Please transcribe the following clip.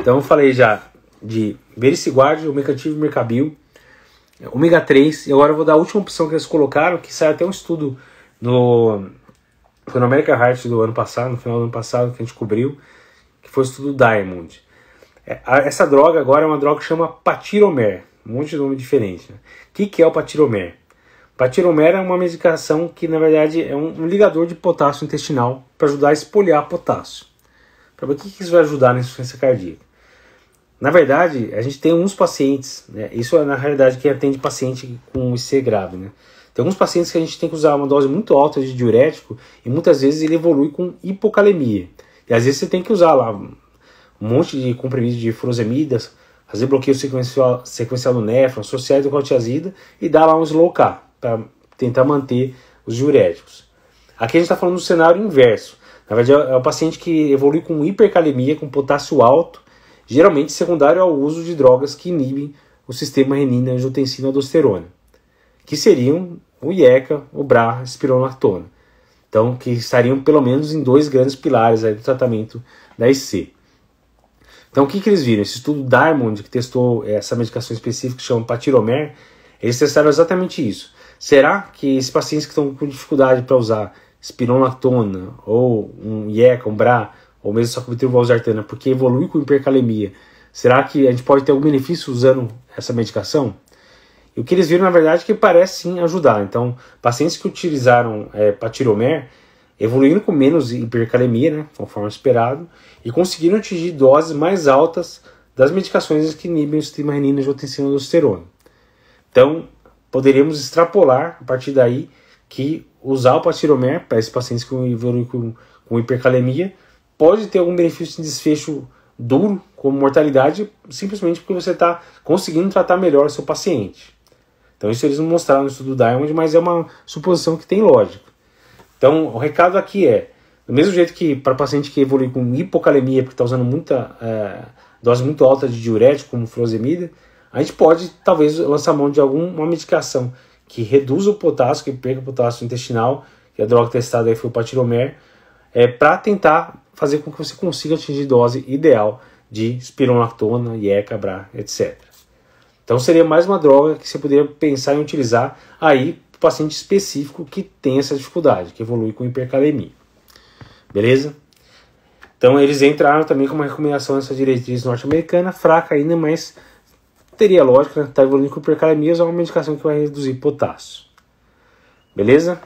Então eu falei já de Vericiguard, Omecativo e Mercabil, ômega 3, e agora eu vou dar a última opção que eles colocaram, que saiu até um estudo no, foi no American Heart do ano passado, no final do ano passado, que a gente cobriu, que foi o estudo Diamond. É, essa droga agora é uma droga que chama Patiromer, um monte de nome diferente. Né? O que, que é o Patiromer? Patiromer é uma medicação que, na verdade, é um, ligador de potássio intestinal para ajudar a espoliar potássio. Para o que, que isso vai ajudar na insuficiência cardíaca? Na verdade, a gente tem uns pacientes, né? isso é na realidade quem atende paciente com IC grave, né? Tem alguns pacientes que a gente tem que usar uma dose muito alta de diurético e muitas vezes ele evolui com hipocalemia. E às vezes você tem que usar lá um monte de comprimidos de furosemidas, fazer bloqueio sequencial, sequencial do néfron, associado com cortiazida e dar lá um slow para tentar manter os diuréticos. Aqui a gente está falando do cenário inverso. Na verdade, é o paciente que evolui com hipercalemia, com potássio alto, geralmente secundário ao uso de drogas que inibem o sistema renina-angiotensina-aldosterona, que seriam o IECA, o BRA, a. Então, que estariam pelo menos em dois grandes pilares do tratamento da IC. Então, o que, que eles viram? Esse estudo Diamond, que testou essa medicação específica que chama Patiromer, eles testaram exatamente isso. Será que esses pacientes que estão com dificuldade para usar espironolactona ou um IECA, um BRA, ou mesmo sacubitril valsartana, porque evolui com hipercalemia, será que a gente pode ter algum benefício usando essa medicação? E o que eles viram, na verdade, é que parece sim ajudar. Então, pacientes que utilizaram é, patiromer evoluíram com menos hipercalemia, né, conforme esperado, e conseguiram atingir doses mais altas das medicações que inibem o sistema renina angiotensina aldosterona. Então, poderíamos extrapolar a partir daí que usar o patiromer para esses pacientes que evoluem com, com hipercalemia pode ter algum benefício de desfecho duro, como mortalidade, simplesmente porque você está conseguindo tratar melhor o seu paciente. Então isso eles não mostraram no estudo Diamond, mas é uma suposição que tem lógica. Então o recado aqui é, do mesmo jeito que para paciente que evolui com hipocalemia, porque está usando muita é, dose muito alta de diurético, como furosemida, a gente pode talvez lançar mão de alguma medicação que reduza o potássio, que perca o potássio intestinal, que a droga testada aí foi o patiromer, é, para tentar fazer com que você consiga atingir dose ideal de espironolactona, IECA, etc. Então seria mais uma droga que você poderia pensar em utilizar aí para o paciente específico que tem essa dificuldade, que evolui com hipercalemia. Beleza? Então eles entraram também com uma recomendação nessa diretriz norte-americana, fraca ainda, mas teria lógica, né? evoluindo com hipercalemia, usar uma medicação que vai reduzir potássio. Beleza?